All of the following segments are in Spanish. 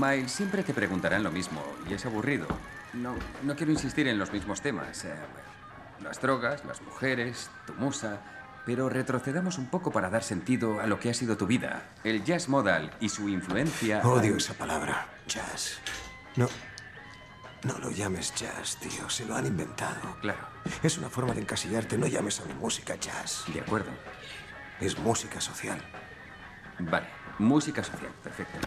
Miles, siempre te preguntarán lo mismo y es aburrido. No, no quiero insistir en los mismos temas. Eh, las drogas, las mujeres, tu musa. Pero retrocedamos un poco para dar sentido a lo que ha sido tu vida. El jazz modal y su influencia. Odio esa palabra, jazz. No. No lo llames jazz, tío. Se lo han inventado. Claro. Es una forma de encasillarte. No llames a mi música jazz. De acuerdo. Es música social. Vale. Música social. Perfecto.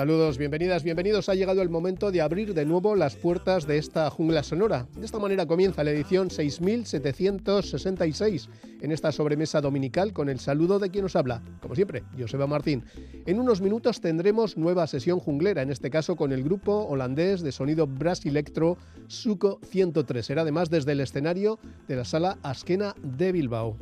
Saludos, bienvenidas, bienvenidos. Ha llegado el momento de abrir de nuevo las puertas de esta jungla sonora. De esta manera comienza la edición 6766 en esta sobremesa dominical con el saludo de quien nos habla, como siempre, Joseba Martín. En unos minutos tendremos nueva sesión junglera, en este caso con el grupo holandés de sonido brass electro Suco 103. Será además desde el escenario de la sala Askena de Bilbao.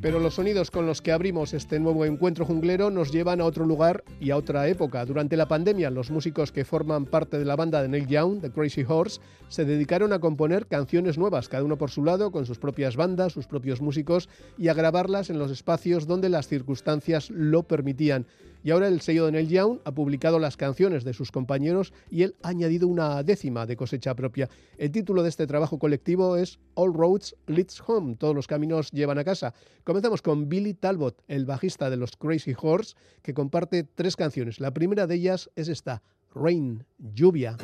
Pero los sonidos con los que abrimos este nuevo encuentro junglero nos llevan a otro lugar y a otra época. Durante la pandemia, los músicos que forman parte de la banda de Neil Young, The Crazy Horse, se dedicaron a componer canciones nuevas, cada uno por su lado, con sus propias bandas, sus propios músicos, y a grabarlas en los espacios donde las circunstancias lo permitían. Y ahora el sello de Neil Young ha publicado las canciones de sus compañeros y él ha añadido una décima de cosecha propia. El título de este trabajo colectivo es All Roads Leads Home, todos los caminos llevan a casa. Comenzamos con Billy Talbot, el bajista de los Crazy Horse, que comparte tres canciones. La primera de ellas es esta, Rain, lluvia.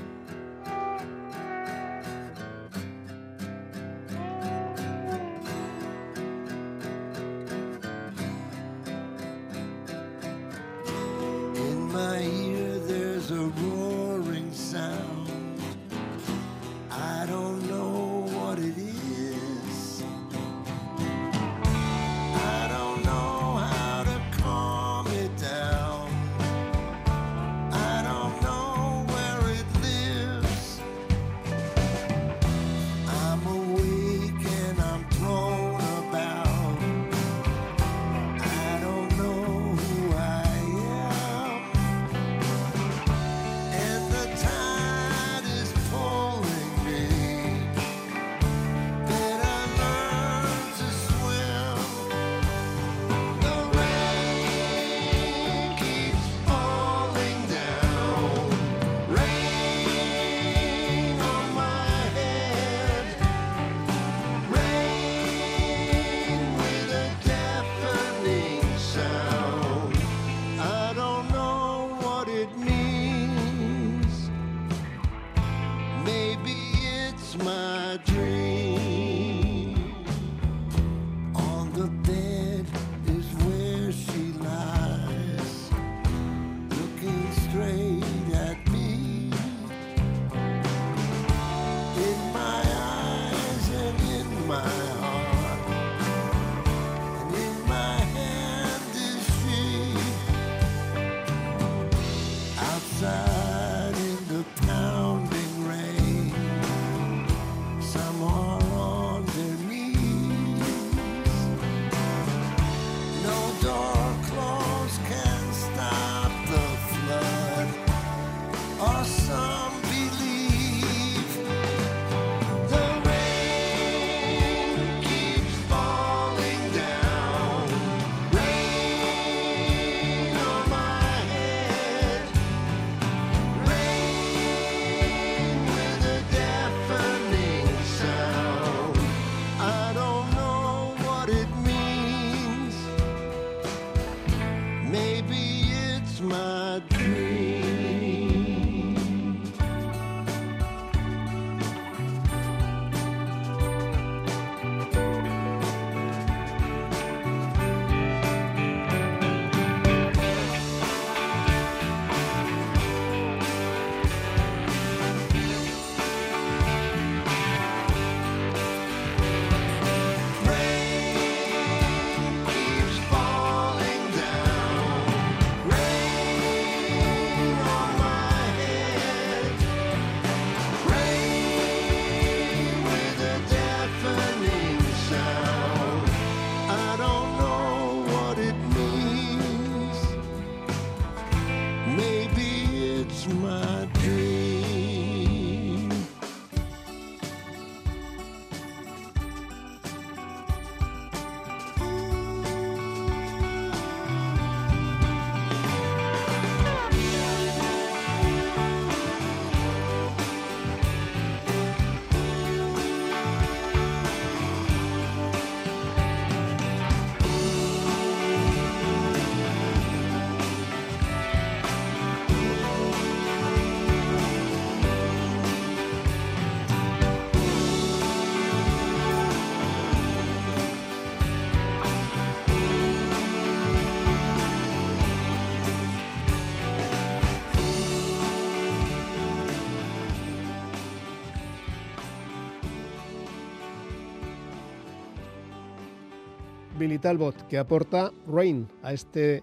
Billy que aporta Rain a este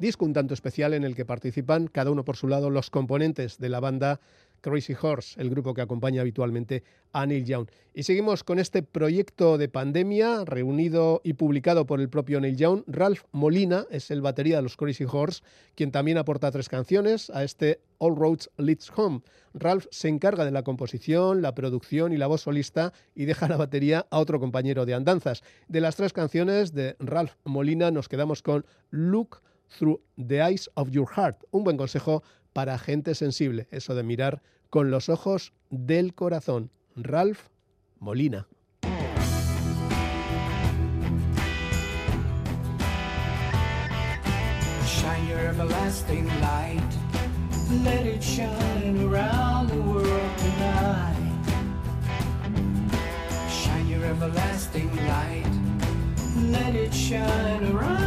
disco un tanto especial en el que participan, cada uno por su lado, los componentes de la banda Crazy Horse, el grupo que acompaña habitualmente a Neil Young. Y seguimos con este proyecto de pandemia reunido y publicado por el propio Neil Young. Ralph Molina es el batería de los Crazy Horse, quien también aporta tres canciones a este All Roads Leads Home. Ralph se encarga de la composición, la producción y la voz solista y deja la batería a otro compañero de andanzas. De las tres canciones de Ralph Molina nos quedamos con Look Through the Eyes of Your Heart, un buen consejo para gente sensible, eso de mirar con los ojos del corazón. Ralph Molina. Shine your everlasting light. Let it shine around the world tonight. Shine your everlasting light. Let it shine around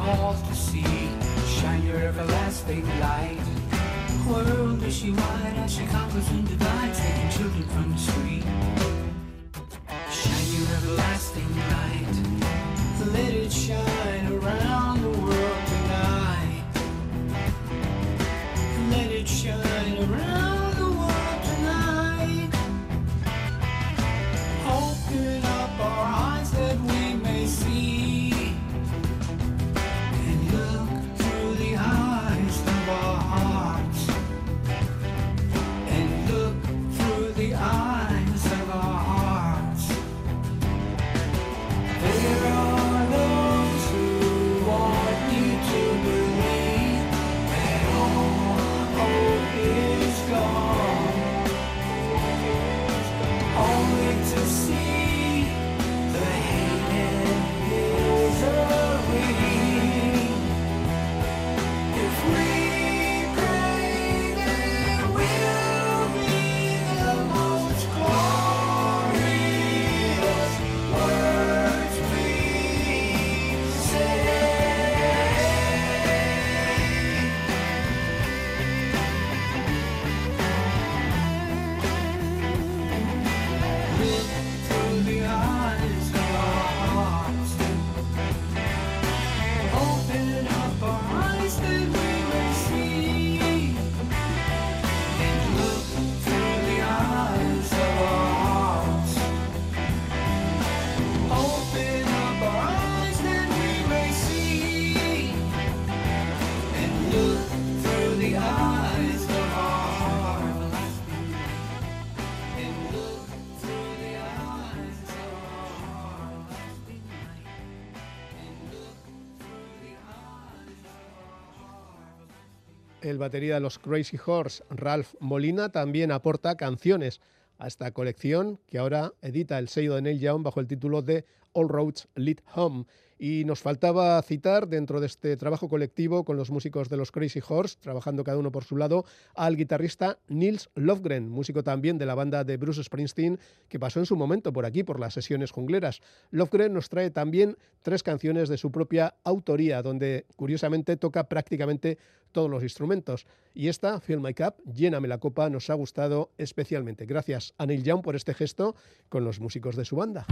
all to see. Shine your everlasting light. World is she wide as she conquers and divides, taking children from the street. Shine your everlasting light. Let it shine El batería de los Crazy Horse, Ralph Molina, también aporta canciones a esta colección que ahora edita el sello de Neil Young bajo el título de All Roads Lead Home. Y nos faltaba citar dentro de este trabajo colectivo con los músicos de los Crazy Horse, trabajando cada uno por su lado, al guitarrista Nils Lofgren, músico también de la banda de Bruce Springsteen, que pasó en su momento por aquí, por las sesiones jungleras. Lofgren nos trae también tres canciones de su propia autoría, donde curiosamente toca prácticamente todos los instrumentos. Y esta, Fill My Cup, Lléname la copa, nos ha gustado especialmente. Gracias a Neil Young por este gesto con los músicos de su banda.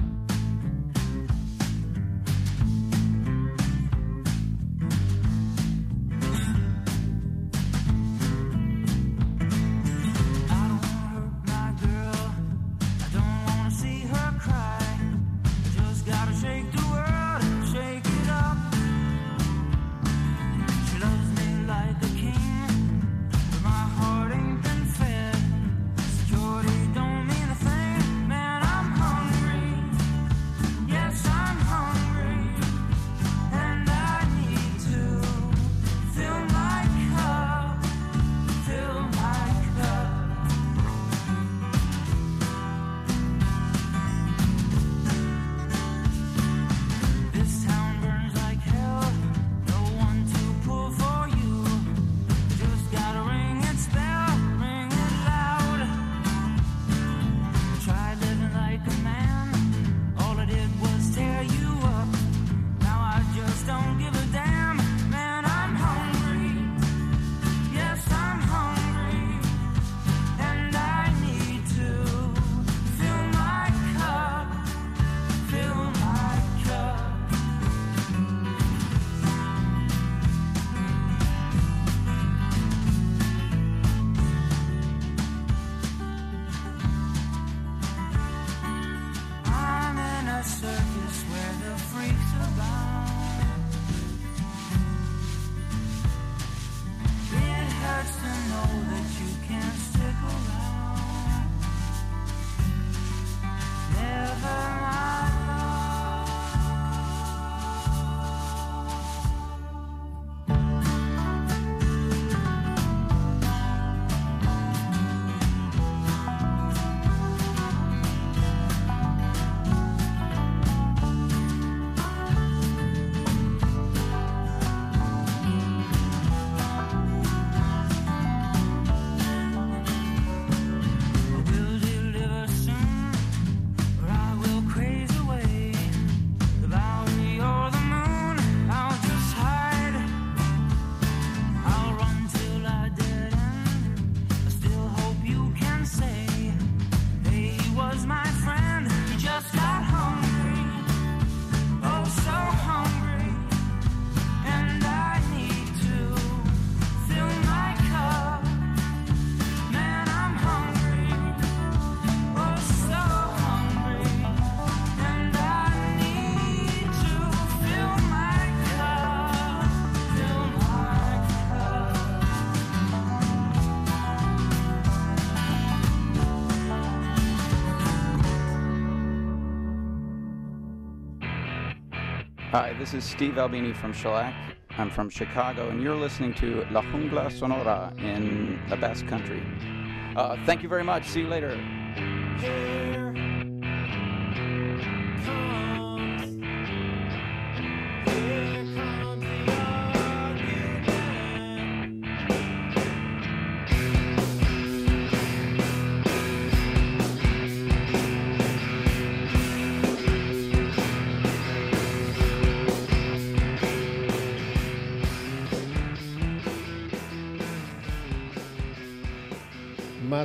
Hi, this is Steve Albini from Shellac. I'm from Chicago, and you're listening to La Jungla Sonora in the Basque Country. Uh, thank you very much. See you later.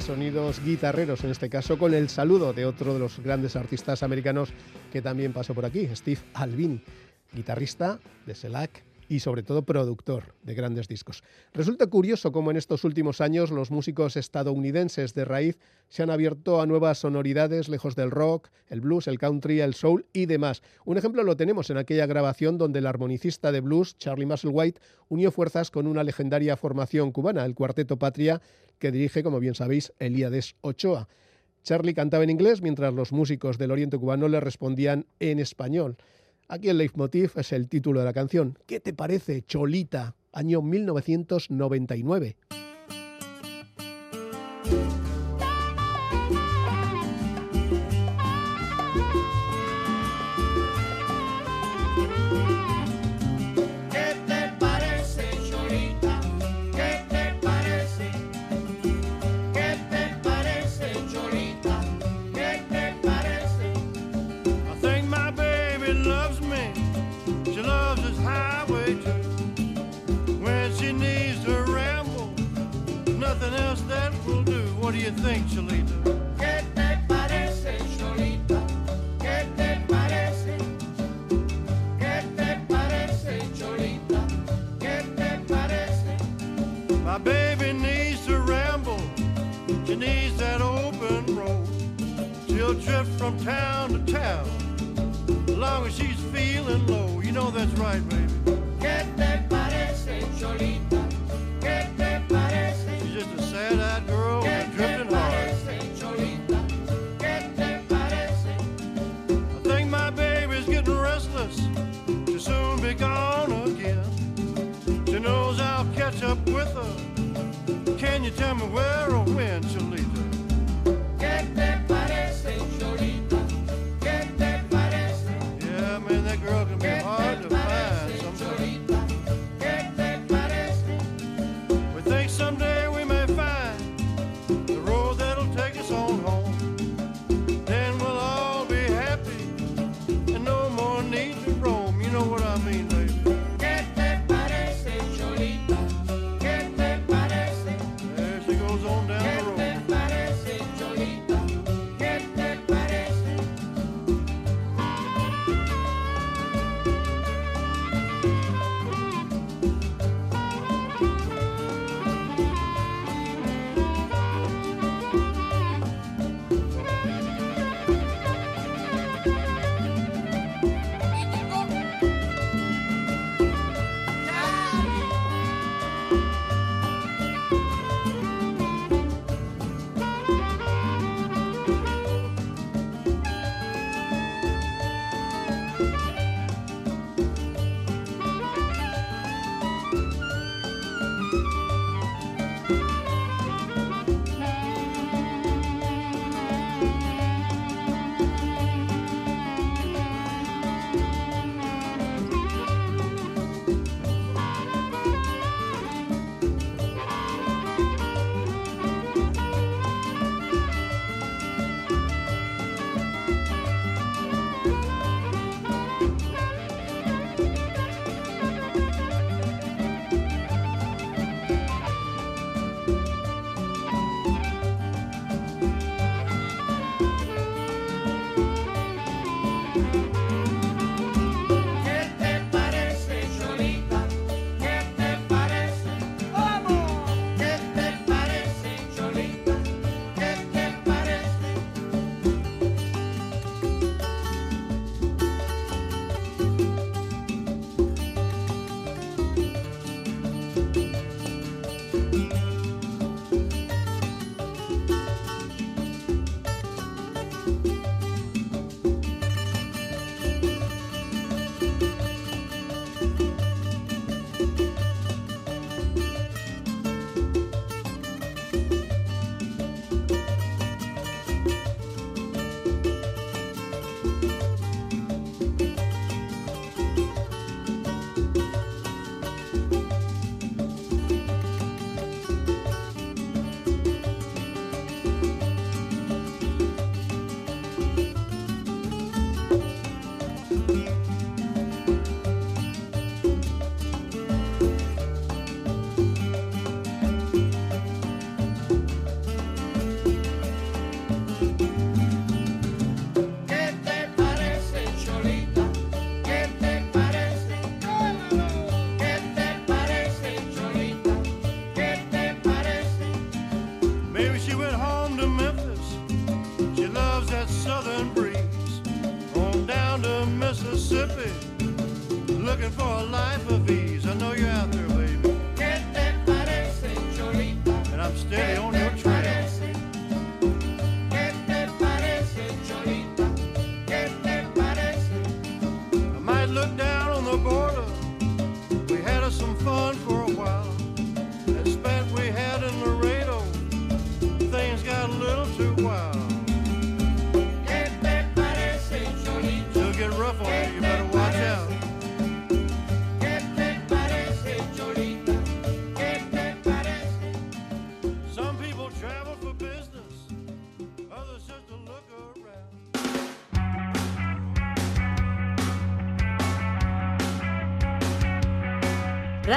Sonidos guitarreros, en este caso con el saludo de otro de los grandes artistas americanos que también pasó por aquí, Steve Albini, guitarrista de Shellac y sobre todo productor de grandes discos. Resulta curioso cómo en estos últimos años los músicos estadounidenses de raíz se han abierto a nuevas sonoridades lejos del rock, el blues, el country, el soul y demás. Un ejemplo lo tenemos en aquella grabación donde el armonicista de blues, Charlie Musselwhite, unió fuerzas con una legendaria formación cubana, el Cuarteto Patria, que dirige, como bien sabéis, Elíades Ochoa. Charlie cantaba en inglés mientras los músicos del Oriente cubano le respondían en español. Aquí el leitmotiv es el título de la canción. ¿Qué te parece, Cholita? Año 1999.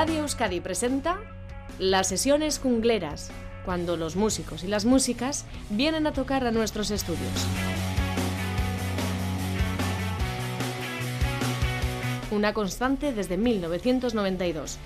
Radio Euskadi presenta Las sesiones jungleras cuando los músicos y las músicas vienen a tocar a nuestros estudios. Una constante desde 1992.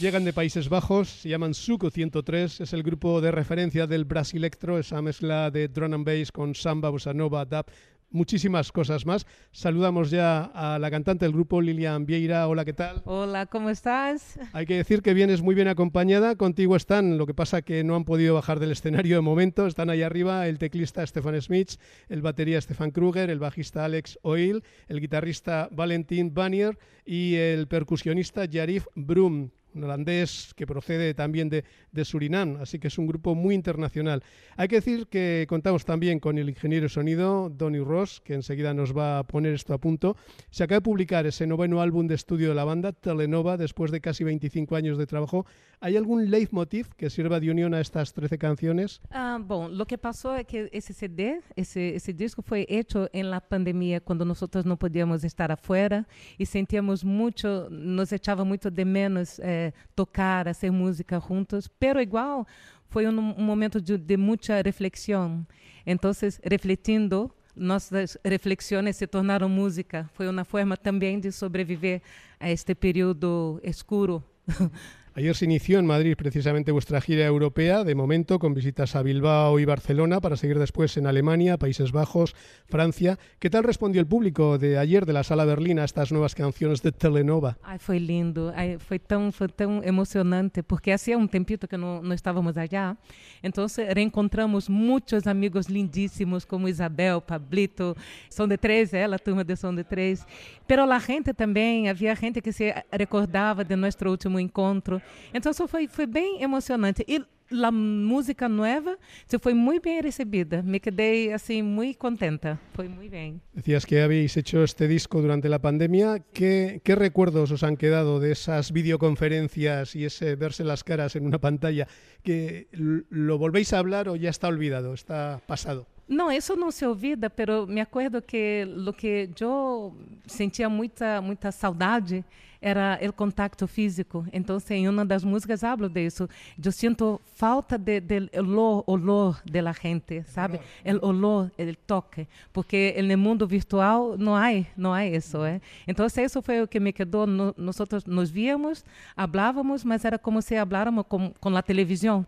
Llegan de Países Bajos, se llaman Suco 103, es el grupo de referencia del Brasilectro, esa mezcla de drum and bass con samba, bossa nova, dub, muchísimas cosas más. Saludamos ya a la cantante del grupo, Lilian Vieira. Hola, ¿qué tal? Hola, ¿cómo estás? Hay que decir que vienes muy bien acompañada. Contigo están, lo que pasa que no han podido bajar del escenario de momento. Están ahí arriba el teclista Stefan Smith, el batería Stefan Kruger, el bajista Alex Oil, el guitarrista Valentin Banier y el percusionista Yarif Brum un holandés que procede también de, de, Surinam, así que es un grupo muy internacional. Hay que decir que contamos también con el ingeniero de sonido, Donny Ross, que enseguida nos va a poner esto a punto. Se acaba de publicar ese noveno álbum de estudio de la banda, Telenova, después de casi 25 años de trabajo. ¿Hay algún leitmotiv que sirva de unión a estas 13 canciones? Ah, bom, lo que pasó es que ese CD, ese, ese disco fue hecho en la pandemia, cuando nosotros no podíamos estar afuera y sentíamos mucho, nos echaba mucho de menos eh, tocar, hacer música juntos, pero igual foi um, um momento de, de muita reflexão. Então, refletindo, nossas reflexões se tornaram música. Foi uma forma também de sobreviver a este período escuro. Ayer se inició en Madrid precisamente vuestra gira europea, de momento con visitas a Bilbao y Barcelona, para seguir después en Alemania, Países Bajos, Francia. ¿Qué tal respondió el público de ayer de la Sala Berlín a estas nuevas canciones de Telenova? Ay, foi lindo, Ay, foi, tão, foi tão emocionante, porque hacía um tempito que não, não estávamos allá. Então, reencontramos muitos amigos lindíssimos, como Isabel, Pablito, São de Três, ela, a turma de São de Três. Pero a gente também, havia gente que se recordava de nosso último encontro. Então isso foi, foi bem emocionante. E a música nova se foi muito bem recebida. Me quedei assim muito contenta. Foi muito bem. Decías que habéis hecho este disco durante la pandemia. ¿Qué, ¿Qué recuerdos os han quedado de esas videoconferencias y ese verse las caras en una pantalla? ¿Que ¿Lo volvéis a hablar o ya está olvidado, está pasado? Não, isso não se olvida, pero me acordo que lo que eu sentia muita muita saudade era o contato físico. Então, em uma das músicas hablo disso. Eu sinto falta de, de olor, olor de la gente, sabe? O olor, o toque, porque no mundo virtual não há, não há isso, é? Então, isso foi o que me quedou. Nós nos víamos, falávamos, mas era como se faláramos com, com a televisão,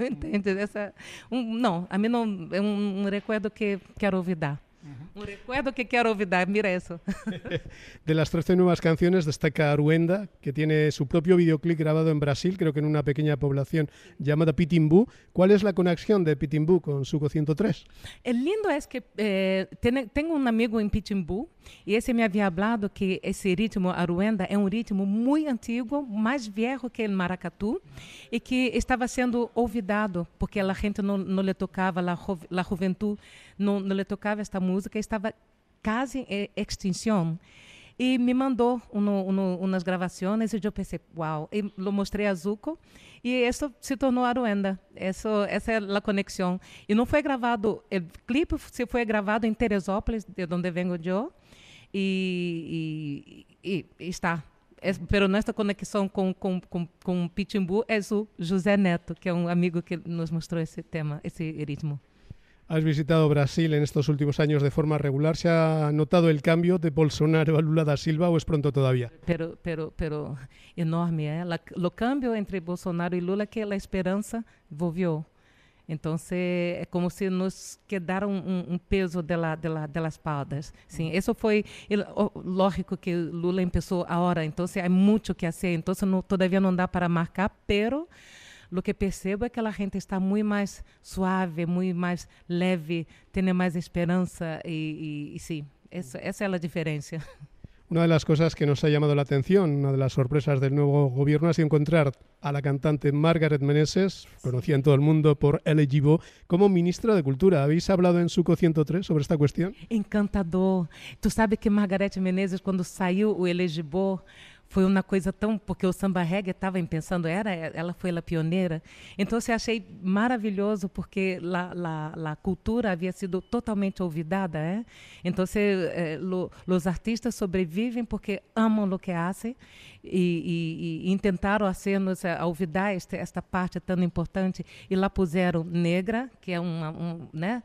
entende? Essa, um, não, a mim não é um, um recuerdo que quero olvidar. Un recuerdo que quiero olvidar, mira eso. de las 13 nuevas canciones destaca Aruenda, que tiene su propio videoclip grabado en Brasil, creo que en una pequeña población llamada Pitimbu. ¿Cuál es la conexión de Pitimbu con Suco 103? El lindo es que eh, tengo un amigo en Pitimbu y ese me había hablado que ese ritmo Aruenda es un ritmo muy antiguo, más viejo que el maracatú y que estaba siendo olvidado porque la gente no, no le tocaba, la, jo, la juventud no le tocaba esta música, estava quase em extinção. E me mandou uno, uno, umas gravações e eu pensei, uau, e lo mostrei a Zuko e isso se tornou Aruenda. Isso, essa é a conexão. E não foi gravado, o clipe se foi gravado em Teresópolis, de onde venho eu, e, e, e está. É, pero nesta conexão com, com, com, com Pitimbu é o José Neto, que é um amigo que nos mostrou esse tema, esse ritmo. Has visitado Brasil en estos últimos años de forma regular. ¿Se ha notado el cambio de Bolsonaro a Lula da Silva o es pronto todavía? Pero, pero, pero enorme, ¿eh? La, lo cambio entre Bolsonaro y Lula que la esperanza volvió. Entonces, é como se nos quedara um, um peso de, la, de, la, de las espaldas. Sim, isso foi lógico que Lula começou agora, então há muito que fazer. Então, não, todavia não dá para marcar, pero lo que percebo é que a gente está muito mais suave, muito mais leve, tem mais esperança e, e, e sim, essa, essa é a diferença. Una de las cosas que nos ha llamado la atención, una de las sorpresas del nuevo gobierno, ha sido encontrar a la cantante Margaret Meneses, conocida en todo el mundo por Elegibo, como ministra de Cultura. ¿Habéis hablado en Suco 103 sobre esta cuestión? Encantador. Tú sabes que Margaret Menezes, cuando saiu o Elegibo, foi uma coisa tão porque o samba reggae estava pensando era ela foi a pioneira. Então eu achei maravilhoso porque la, la, cultura havia sido totalmente olvidada é? Então eh, lo, os artistas sobrevivem porque amam o que fazem e, e, e tentaram hacernos olvidar esta, esta parte tão importante. E lá puseram negra que é uma um, né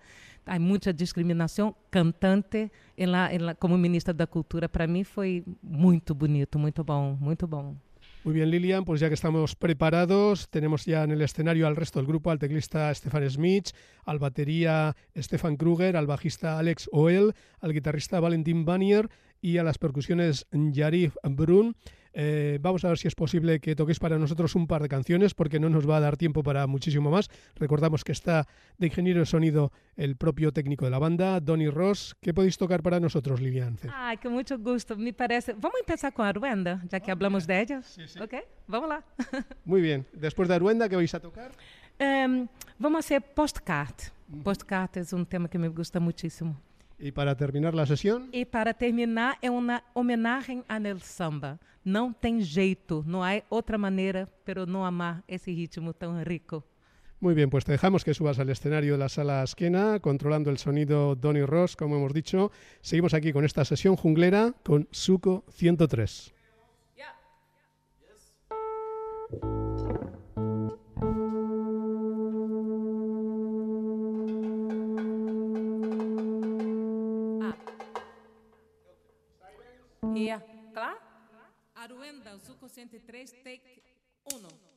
há muita discriminação. Cantante, ela, ela, como ministra da Cultura, para mí fue muito bonito, muito bom, muito bom. Muy bien, Lilian, pues ya que estamos preparados, tenemos ya en el escenario al resto del grupo, al teclista Stefan Smith, al batería Stefan Kruger, al bajista Alex Oel, al guitarrista Valentín Banier y a las percusiones Yarif Brun. Eh, vamos a ver si es posible que toquéis para nosotros un par de canciones, porque no nos va a dar tiempo para muchísimo más. Recordamos que está de ingeniero de sonido el propio técnico de la banda, Donny Ross. ¿Qué podéis tocar para nosotros, Lilian? Ay, con mucho gusto. Me parece. Vamos a empezar con Aruenda, ya que hablamos de ella. Sí, sí. Ok, vamos lá. Muy bien. Después de Aruenda, ¿qué vais a tocar? Um, vamos a hacer Postcard. Postcard es un tema que me gusta muchísimo. Y para terminar la sesión. E para terminar, é uma homenagem a Nel Samba. Não tem jeito, não há outra maneira, pero não amar esse ritmo tão rico. Muy bien, pues te dejamos que subas al escenario de la sala Esquena, controlando el sonido Donny Ross, como hemos dicho. Seguimos aquí con esta sesión junglera con Suco 103. Yeah. Yeah. Suco 103, take 1.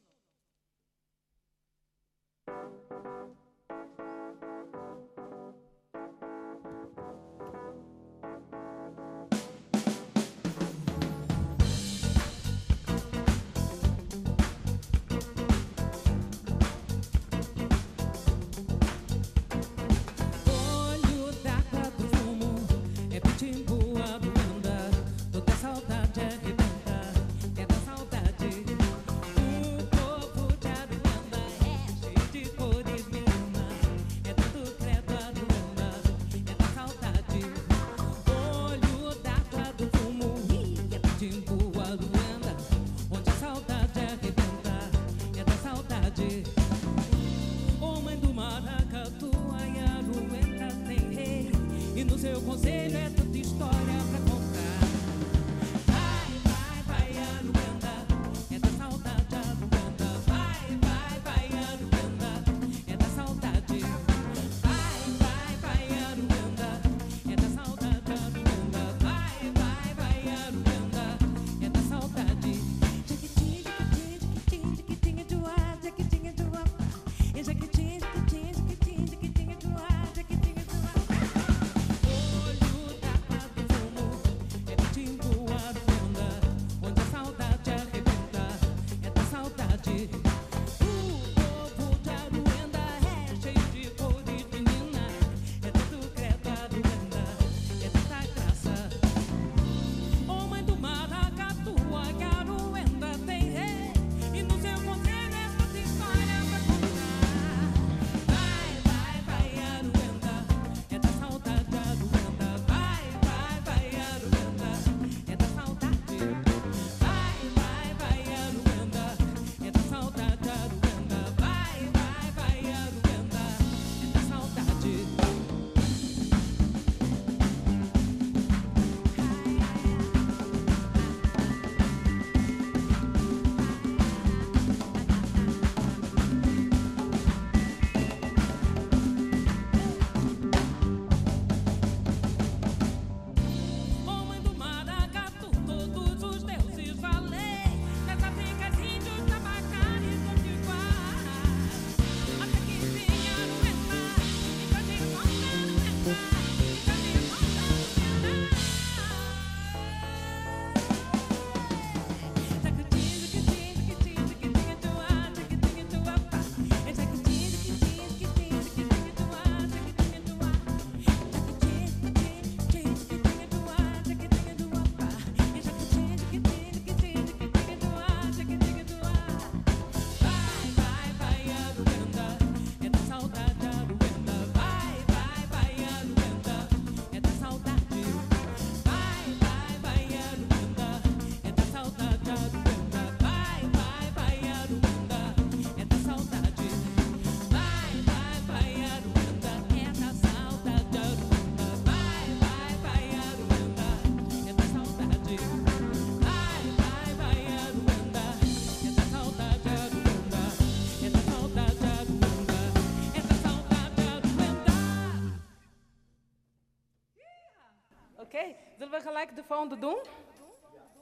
Gelijk de volgende doen?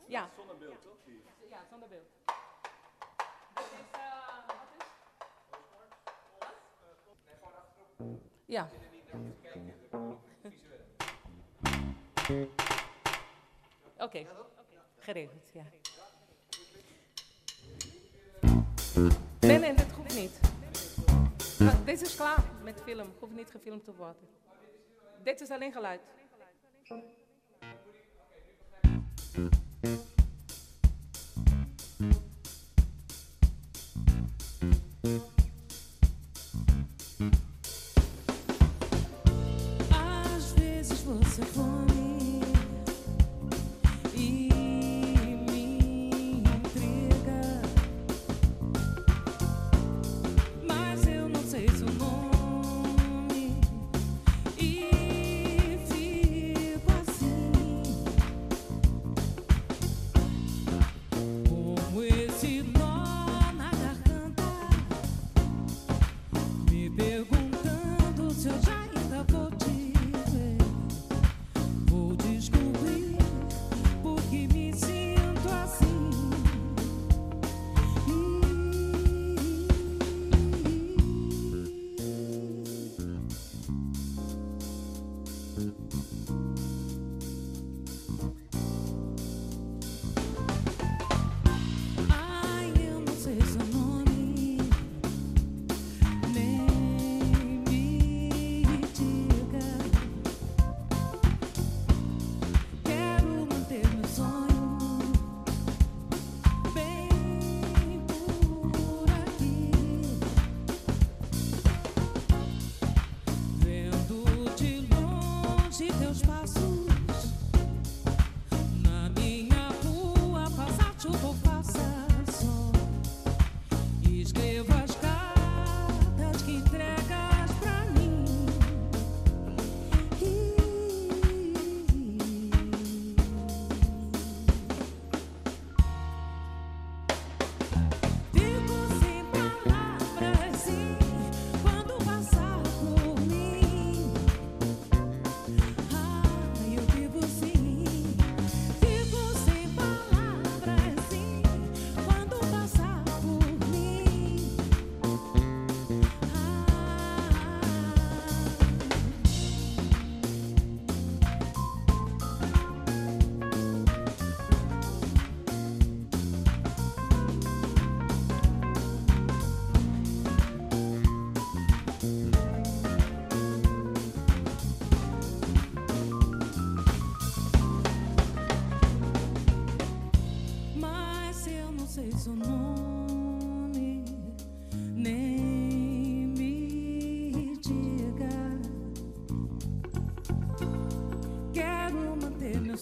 Ja. Zonder beeld, toch? Ja, zonder beeld. Dit is, wat is? Ja. Oké, geregeld, ja. Nee, nee, dit hoeft niet. Ah, deze is klaar met film, hoeft niet gefilmd te worden. Dit is alleen geluid. Thank you.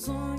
son.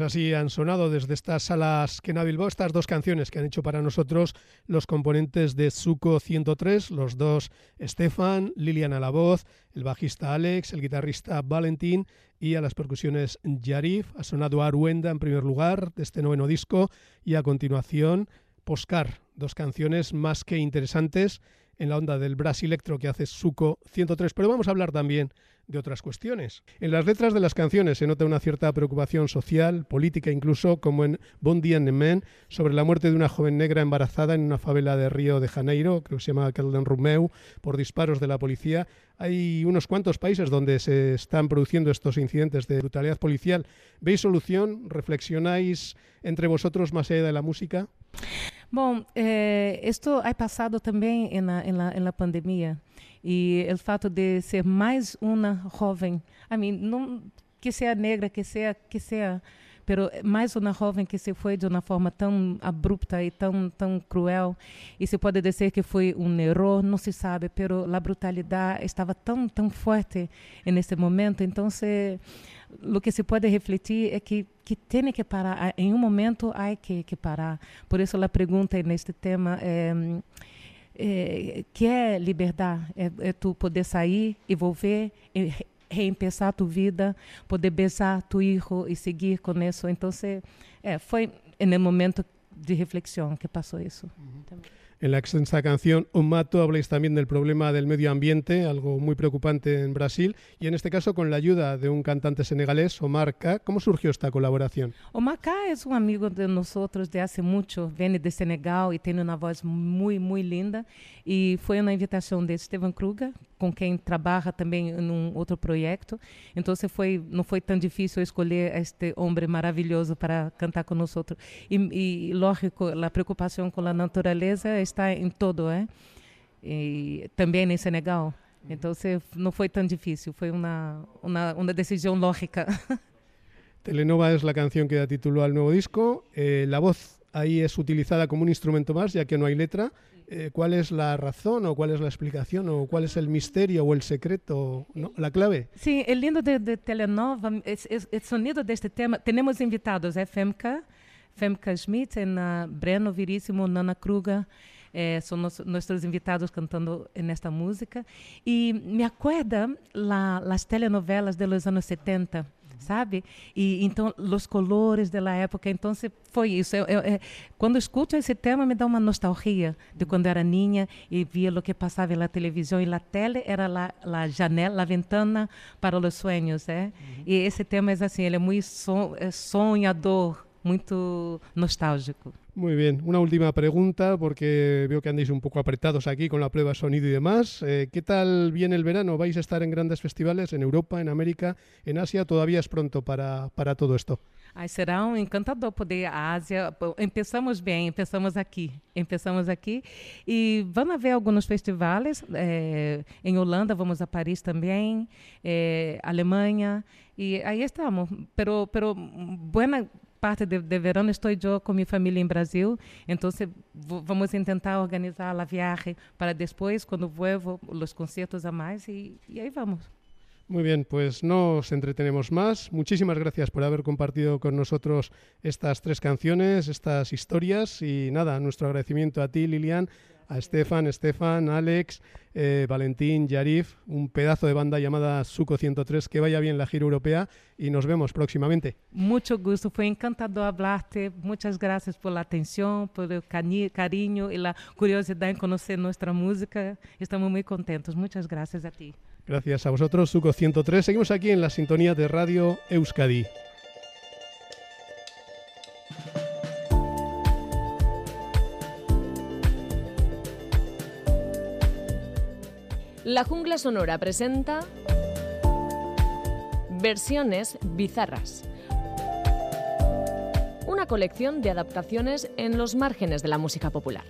Pues así han sonado desde estas salas que Bilbao estas dos canciones que han hecho para nosotros los componentes de Suco 103, los dos Stefan, Lilian a la voz, el bajista Alex, el guitarrista Valentín y a las percusiones Yarif. Ha sonado Aruenda en primer lugar de este noveno disco y a continuación Poscar, dos canciones más que interesantes en la onda del brass electro que hace Suco 103, pero vamos a hablar también de otras cuestiones. En las letras de las canciones se nota una cierta preocupación social, política incluso, como en Bon Dia Nemen, sobre la muerte de una joven negra embarazada en una favela de Río de Janeiro, creo que se llama Calden Rumeu, por disparos de la policía. Hay unos cuantos países donde se están produciendo estos incidentes de brutalidad policial. ¿Veis solución? ¿Reflexionáis entre vosotros más allá de la música? Bom, eh, esto ha pasado la, em la pandemia e o fato de ser mais uma jovem, a mim não que seja negra, que seja que seja, pero mais uma jovem que se foi de uma forma tão abrupta e tão tão cruel e se pode dizer que foi um erro, não se sabe, pero a brutalidade estava tão tão forte nesse momento, então se o que se pode refletir é que que tem que parar. Em um momento há que, que parar. Por isso a pergunta neste tema é, é que é liberdade é, é tu poder sair e volver e re- reempezar tu vida poder besar tu hijo e seguir com isso. Então se, é, foi no momento de reflexão que passou isso En la extensa canción Un Mato habláis también del problema del medio ambiente, algo muy preocupante en Brasil, y en este caso con la ayuda de un cantante senegalés, Omar K. ¿Cómo surgió esta colaboración? O Macá é um amigo de nós de hace muito, vem de Senegal e tem uma voz muito, muito linda. E foi uma invitação de Esteban Kruger, com quem trabalha também em um outro projeto. Então foi, não foi tão difícil escolher este homem maravilhoso para cantar nós. E, e, lógico, a preocupação com a natureza está em todo, é? E também em Senegal. Então não foi tão difícil, foi uma, uma, uma decisão lógica. Telenova es la canción que da título al nuevo disco. Eh, la voz ahí es utilizada como un instrumento más, ya que no hay letra. Eh, ¿Cuál es la razón o cuál es la explicación o cuál es el misterio o el secreto, ¿no? la clave? Sim, é lindo de, de Telenova, esse, esse, esse sonido deste tema. Temos invitados, é Femka, Femka Schmidt, é na Breno Viríssimo, Nana Kruger, eh, são nos, nossos invitados cantando nesta música. E me acorda la, las telenovelas de los anos 70, sabe? E então os colores da época, então foi isso. Eu, eu, eu, quando escuto esse tema me dá uma nostalgia de quando era niña e via o que passava na televisão e na tele era a, a janela, a ventana para os sonhos, é? E esse tema é assim, ele é muito son, é sonhador, muito nostálgico. Muy bien, una última pregunta porque veo que andéis un poco apretados aquí con la prueba sonido y demás. Eh, ¿Qué tal viene el verano? ¿Vais a estar en grandes festivales en Europa, en América, en Asia? Todavía es pronto para, para todo esto. Ai, será um encantador poder ir à Ásia. Pô, Empezamos bem, empezamos aqui. Empezamos aqui. E vamos ver alguns festivais. eh, em Holanda, vamos a Paris também, eh, Alemanha. E aí estamos. Pero, pero buena parte de, de verão estou eu com minha família em Brasil. Então, vamos tentar organizar a viagem para depois, quando vuelvo, os concertos a mais. E, e aí vamos. Muy bien, pues no os entretenemos más. Muchísimas gracias por haber compartido con nosotros estas tres canciones, estas historias y nada, nuestro agradecimiento a ti, Lilian, a Estefan, Estefan, Alex, eh, Valentín, Yarif, un pedazo de banda llamada Suco 103. Que vaya bien la gira europea y nos vemos próximamente. Mucho gusto, fue encantador hablarte. Muchas gracias por la atención, por el cariño y la curiosidad en conocer nuestra música. Estamos muy contentos. Muchas gracias a ti. Gracias a vosotros, Suco 103. Seguimos aquí en la sintonía de Radio Euskadi. La Jungla Sonora presenta Versiones bizarras. Una colección de adaptaciones en los márgenes de la música popular.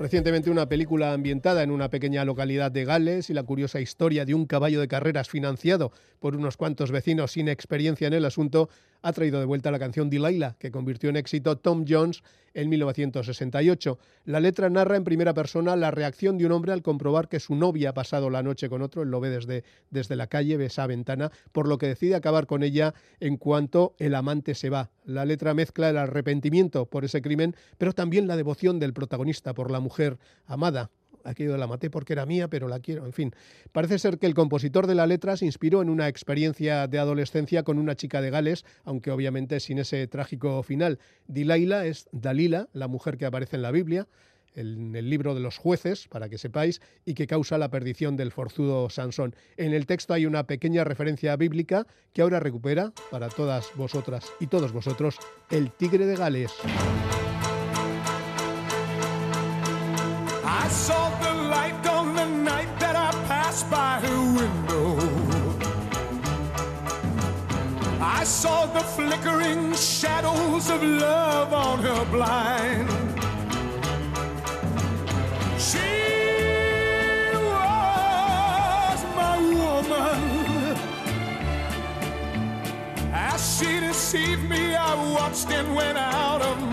Recientemente una película ambientada en una pequeña localidad de Gales y la curiosa historia de un caballo de carreras financiado por unos cuantos vecinos sin experiencia en el asunto ha traído de vuelta la canción Delilah, que convirtió en éxito Tom Jones en 1968. La letra narra en primera persona la reacción de un hombre al comprobar que su novia ha pasado la noche con otro, él lo ve desde, desde la calle, ve esa ventana, por lo que decide acabar con ella en cuanto el amante se va. La letra mezcla el arrepentimiento por ese crimen, pero también la devoción del protagonista por la mujer amada. Aquello la maté porque era mía, pero la quiero. En fin, parece ser que el compositor de la letra se inspiró en una experiencia de adolescencia con una chica de Gales, aunque obviamente sin ese trágico final. Delilah es Dalila, la mujer que aparece en la Biblia, en el libro de los jueces, para que sepáis, y que causa la perdición del forzudo Sansón. En el texto hay una pequeña referencia bíblica que ahora recupera, para todas vosotras y todos vosotros, el tigre de Gales. I saw the light on the night that I passed by. I saw the flickering shadows of love on her blind. Deceived me, I watched and went out of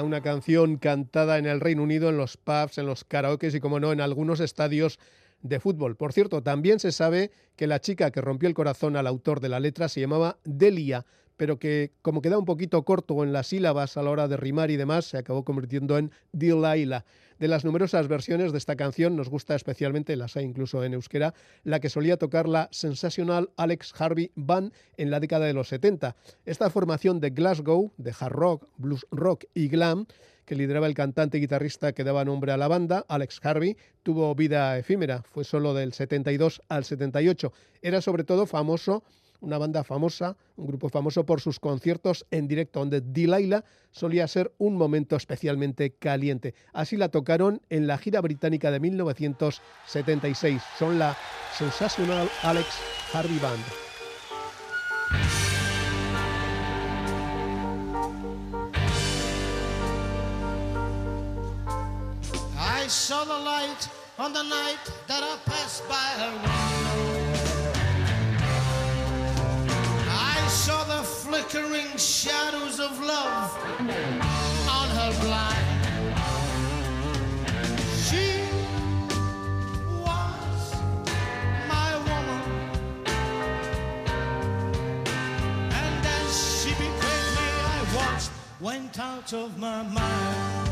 una canción cantada en el Reino Unido, en los pubs, en los karaokes y, como no, en algunos estadios de fútbol. Por cierto, también se sabe que la chica que rompió el corazón al autor de la letra se llamaba Delia, pero que como queda un poquito corto en las sílabas a la hora de rimar y demás, se acabó convirtiendo en Delilah. De las numerosas versiones de esta canción nos gusta especialmente, las hay incluso en euskera, la que solía tocar la sensacional Alex Harvey Band en la década de los 70. Esta formación de Glasgow, de hard rock, blues rock y glam, que lideraba el cantante y guitarrista que daba nombre a la banda, Alex Harvey, tuvo vida efímera, fue solo del 72 al 78. Era sobre todo famoso una banda famosa, un grupo famoso por sus conciertos en directo, donde Delilah solía ser un momento especialmente caliente. Así la tocaron en la gira británica de 1976. Son la Sensational Alex Harvey Band. Flickering shadows of love on her blind. She was my woman, and as she me, I went out of my mind.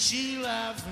she loved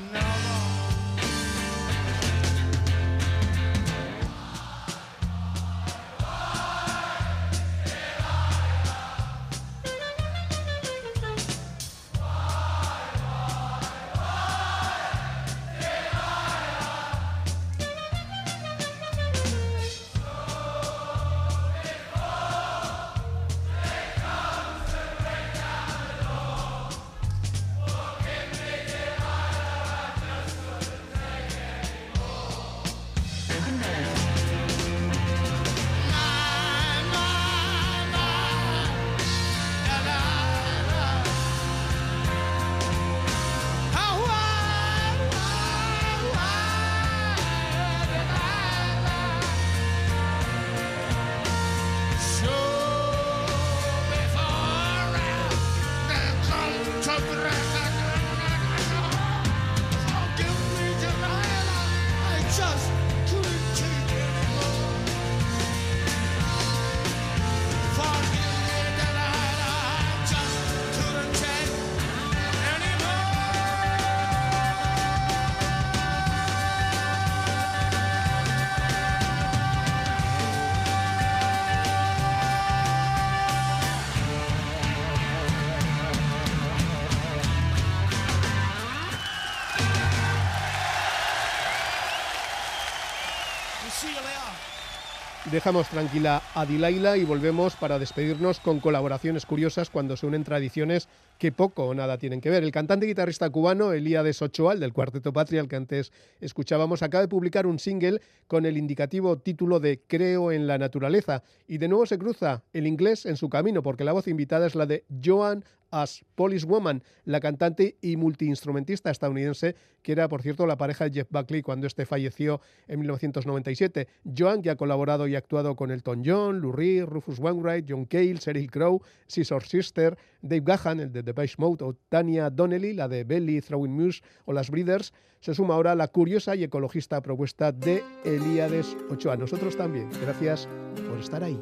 Dejamos tranquila a Dilaila y volvemos para despedirnos con colaboraciones curiosas cuando se unen tradiciones que poco o nada tienen que ver. El cantante y guitarrista cubano Elías Ochoa, el del Cuarteto Patria, al que antes escuchábamos, acaba de publicar un single con el indicativo título de Creo en la naturaleza. Y de nuevo se cruza el inglés en su camino, porque la voz invitada es la de Joan as Police Woman, la cantante y multiinstrumentista estadounidense, que era, por cierto, la pareja de Jeff Buckley cuando este falleció en 1997. Joan, que ha colaborado y actuado con Elton John, Lou Reed, Rufus Wainwright, John Cale, Sheryl Crow, Scissor Sister, Dave Gahan, el de The Beige Mode, o Tania Donnelly, la de Belly, Throwing Muse, o las Breeders, se suma ahora la curiosa y ecologista propuesta de Elíades Ochoa. Nosotros también. Gracias por estar ahí.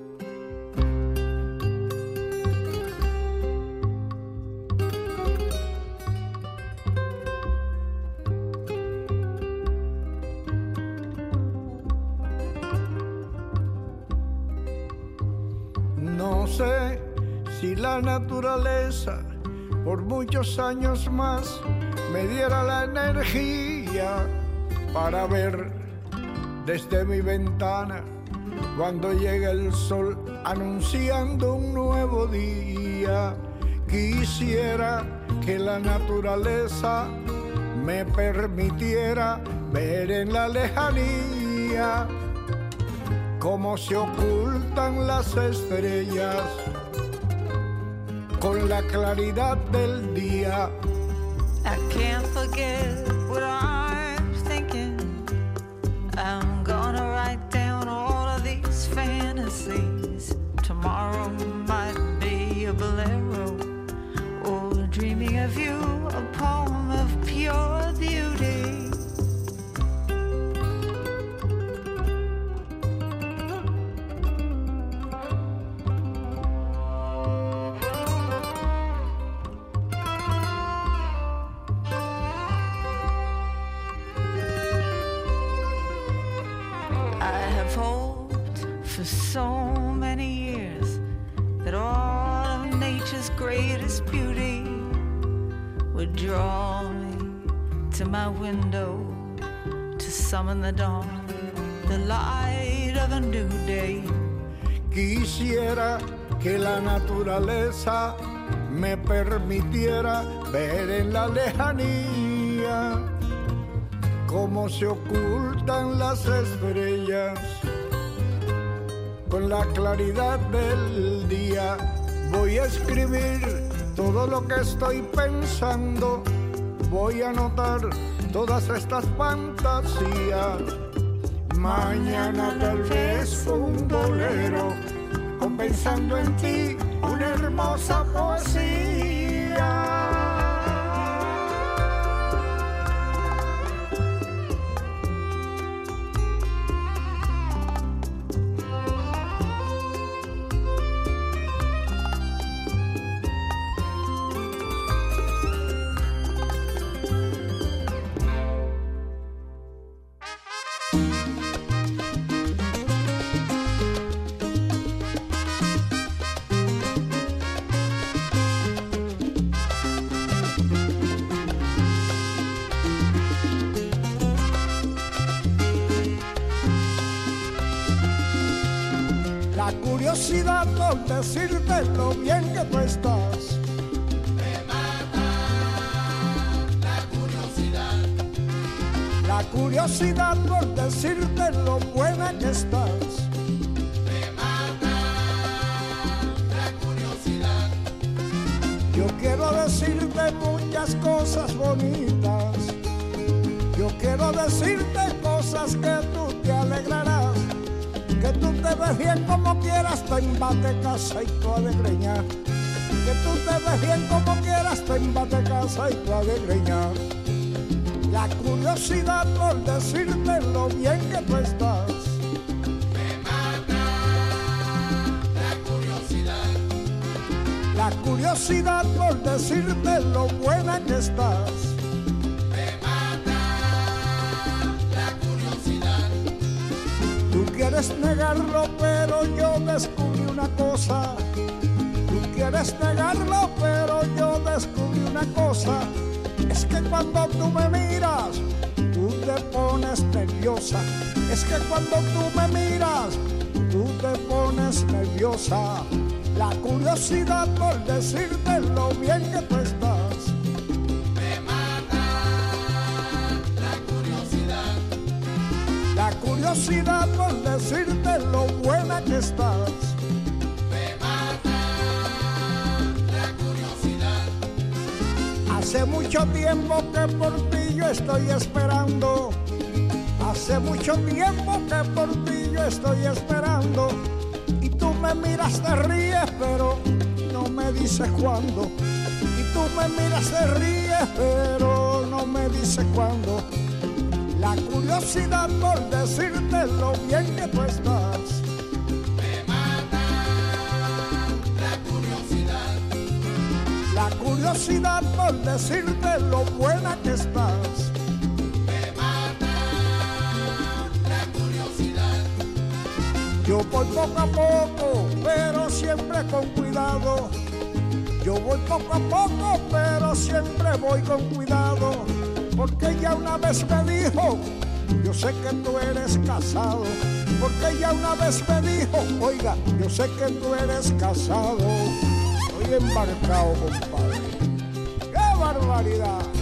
Naturaleza por muchos años más me diera la energía para ver desde mi ventana cuando llega el sol anunciando un nuevo día. Quisiera que la naturaleza me permitiera ver en la lejanía cómo se ocultan las estrellas con la claridad del día. I can't forget what I'm thinking. I'm gonna write down all of these fantasies. Tomorrow might be a bolero or dreaming of you, draw me to my window to summon the dawn, the light of a new day. Quisiera que la naturaleza me permitiera ver en la lejanía cómo se ocultan las estrellas con la claridad del día. Voy a escribir todo lo que estoy pensando, voy a anotar todas estas fantasías. Mañana tal vez un bolero, o pensando en ti, una hermosa poesía. Casa y tu alegreña. Que tú te ves bien como quieras, te embate casa y tu alegreña. La curiosidad por decirte lo bien que tú estás. La curiosidad por decirte lo buena que estás. Tú quieres negarlo, pero yo descubrí una cosa. Tú quieres negarlo, pero yo descubrí una cosa. Es que cuando tú me miras, tú te pones nerviosa. Es que cuando tú me miras, tú te pones nerviosa. La curiosidad por decirte lo bien que tú estás. La curiosidad por decirte lo buena que estás. Hace mucho tiempo que por ti yo estoy esperando. Hace mucho tiempo que por ti yo estoy esperando. Y tú me miras, te ríes, pero no me dices cuándo. Y tú me miras, te ríes, pero no me dices cuándo. La curiosidad por decirte lo bien que tú estás. La curiosidad por decirte lo buena que estás. Yo voy poco a poco, pero siempre con cuidado. Yo voy poco a poco, pero siempre voy con cuidado. Porque ya una vez me dijo, yo sé que tú eres casado. Porque ya una vez me dijo, oiga, yo sé que tú eres casado. Estoy embarcado, compadre. ¡Qué barbaridad!